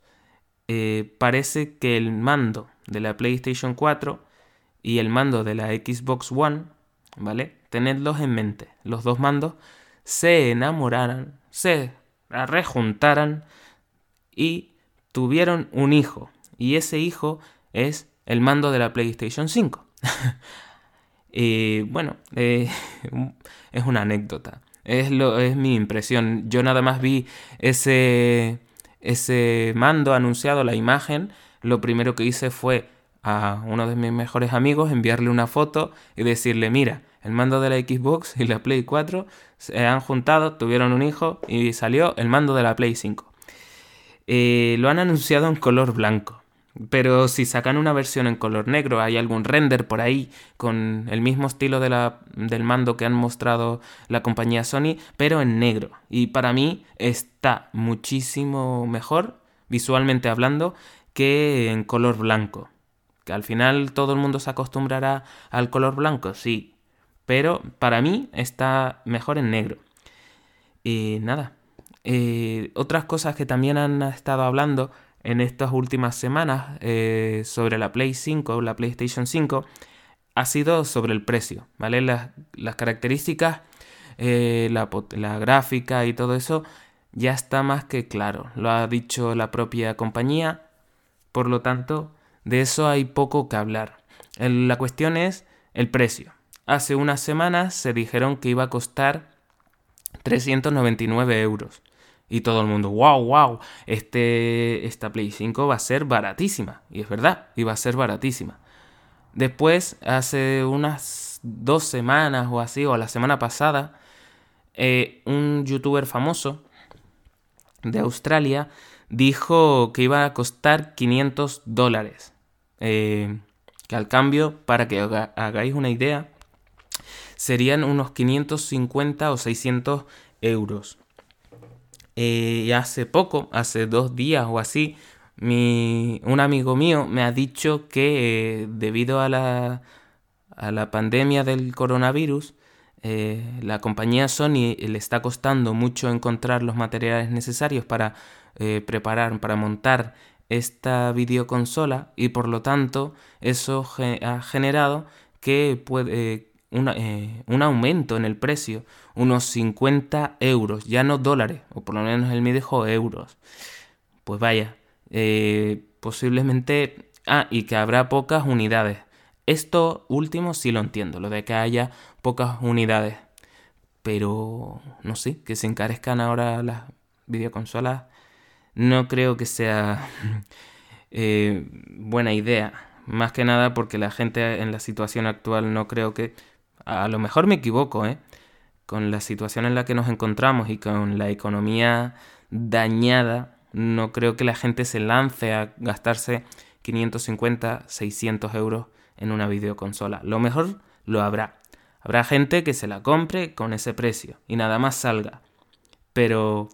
parece que el mando de la PlayStation 4 y el mando de la Xbox One, ¿vale? Tenedlos en mente. Los dos mandos se enamoraran, se rejuntaran y tuvieron un hijo. Y ese hijo es el mando de la PlayStation 5. y bueno, eh, es una anécdota. Es, lo, es mi impresión. Yo nada más vi ese, ese mando anunciado, la imagen. Lo primero que hice fue a uno de mis mejores amigos, enviarle una foto y decirle, mira, el mando de la Xbox y la Play 4 se han juntado, tuvieron un hijo y salió el mando de la Play 5. Eh, lo han anunciado en color blanco. Pero si sacan una versión en color negro, hay algún render por ahí con el mismo estilo de la, del mando que han mostrado la compañía Sony, pero en negro. Y para mí está muchísimo mejor, visualmente hablando, que en color blanco. Que al final todo el mundo se acostumbrará al color blanco, sí. Pero para mí está mejor en negro. Y nada. Eh, otras cosas que también han estado hablando en estas últimas semanas eh, sobre la Play 5 o la PlayStation 5 ha sido sobre el precio, ¿vale? Las, características, eh, la gráfica y todo eso ya está más que claro. Lo ha dicho la propia compañía. Por lo tanto, de eso hay poco que hablar. La cuestión es el precio. Hace unas semanas se dijeron que iba a costar 399 euros. Y todo el mundo, wow, wow, este, esta Play 5 va a ser baratísima. Y es verdad, iba a ser baratísima. Después, hace unas dos semanas o así, o la semana pasada, eh, un youtuber famoso de Australia dijo que iba a costar 500 dólares. Eh, que al cambio, para que hagáis una idea, serían unos 550 o 600 euros. Eh, y hace poco, hace dos días o así, mi, un amigo mío me ha dicho que eh, debido a la, a la pandemia del coronavirus, la compañía Sony le está costando mucho encontrar los materiales necesarios para preparar, para montar esta videoconsola y por lo tanto eso ha generado que puede, eh, eh, un aumento en el precio, unos 50 euros, ya no dólares, o por lo menos él me dijo euros. Pues vaya, eh, posiblemente... Ah, y que habrá pocas unidades. Esto último sí lo entiendo, lo de que haya pocas unidades. Pero no sé, que se encarezcan ahora las videoconsolas no creo que sea eh, buena idea. Más que nada porque la gente en la situación actual no creo que... A lo mejor me equivoco, ¿eh? Con la situación en la que nos encontramos y con la economía dañada, no creo que la gente se lance a gastarse 550, 600 euros en una videoconsola. Lo mejor lo habrá. Habrá gente que se la compre con ese precio y nada más salga. Pero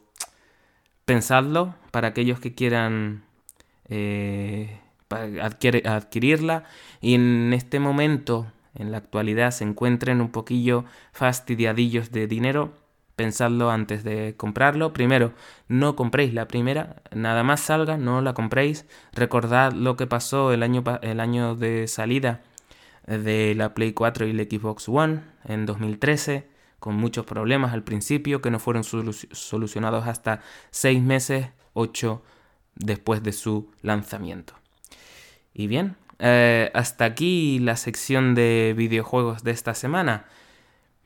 pensadlo para aquellos que quieran eh, adquirirla y en este momento, en la actualidad, se encuentren un poquillo fastidiadillos de dinero, pensadlo antes de comprarlo. Primero, no compréis la primera, nada más salga, no la compréis. Recordad lo que pasó el año, el año de salida de la Play 4 y la Xbox One en 2013, con muchos problemas al principio que no fueron solucionados hasta 6 meses, 8 después de su lanzamiento. Y bien, eh, hasta aquí la sección de videojuegos de esta semana.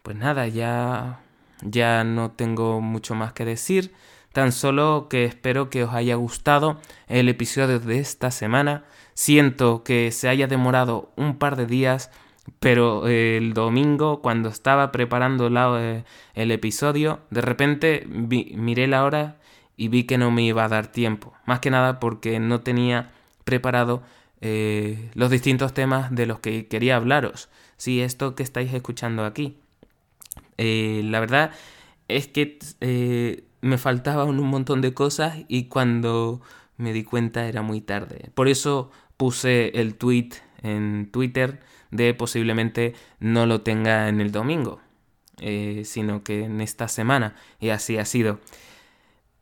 Pues nada, ya ya no tengo mucho más que decir, tan solo que espero que os haya gustado el episodio de esta semana. Siento que se haya demorado un par de días, pero el domingo cuando estaba preparando eh, el episodio, de repente miré la hora y vi que no me iba a dar tiempo. Más que nada porque no tenía preparado eh, los distintos temas de los que quería hablaros. Sí, esto que estáis escuchando aquí. Eh, la verdad es que eh, me faltaban un montón de cosas y cuando me di cuenta era muy tarde. Por eso puse el tweet en Twitter de posiblemente no lo tenga en el domingo, sino que en esta semana. Y así ha sido.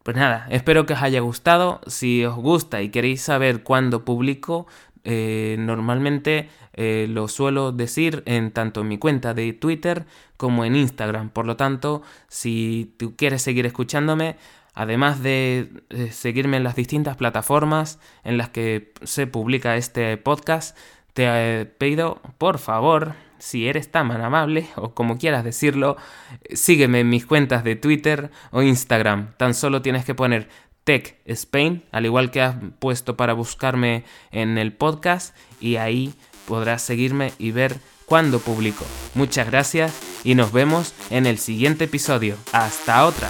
Pues nada, espero que os haya gustado. Si os gusta y queréis saber cuándo publico, eh, normalmente eh, lo suelo decir en tanto en mi cuenta de Twitter como en Instagram. Por lo tanto, si tú quieres seguir escuchándome, además de eh, seguirme en las distintas plataformas en las que se publica este podcast, te pido, por favor, si eres tan amable o como quieras decirlo, sígueme en mis cuentas de Twitter o Instagram. Tan solo tienes que poner Tech Spain, al igual que has puesto para buscarme en el podcast y ahí podrás seguirme y ver cuándo publico. Muchas gracias y nos vemos en el siguiente episodio. Hasta otra.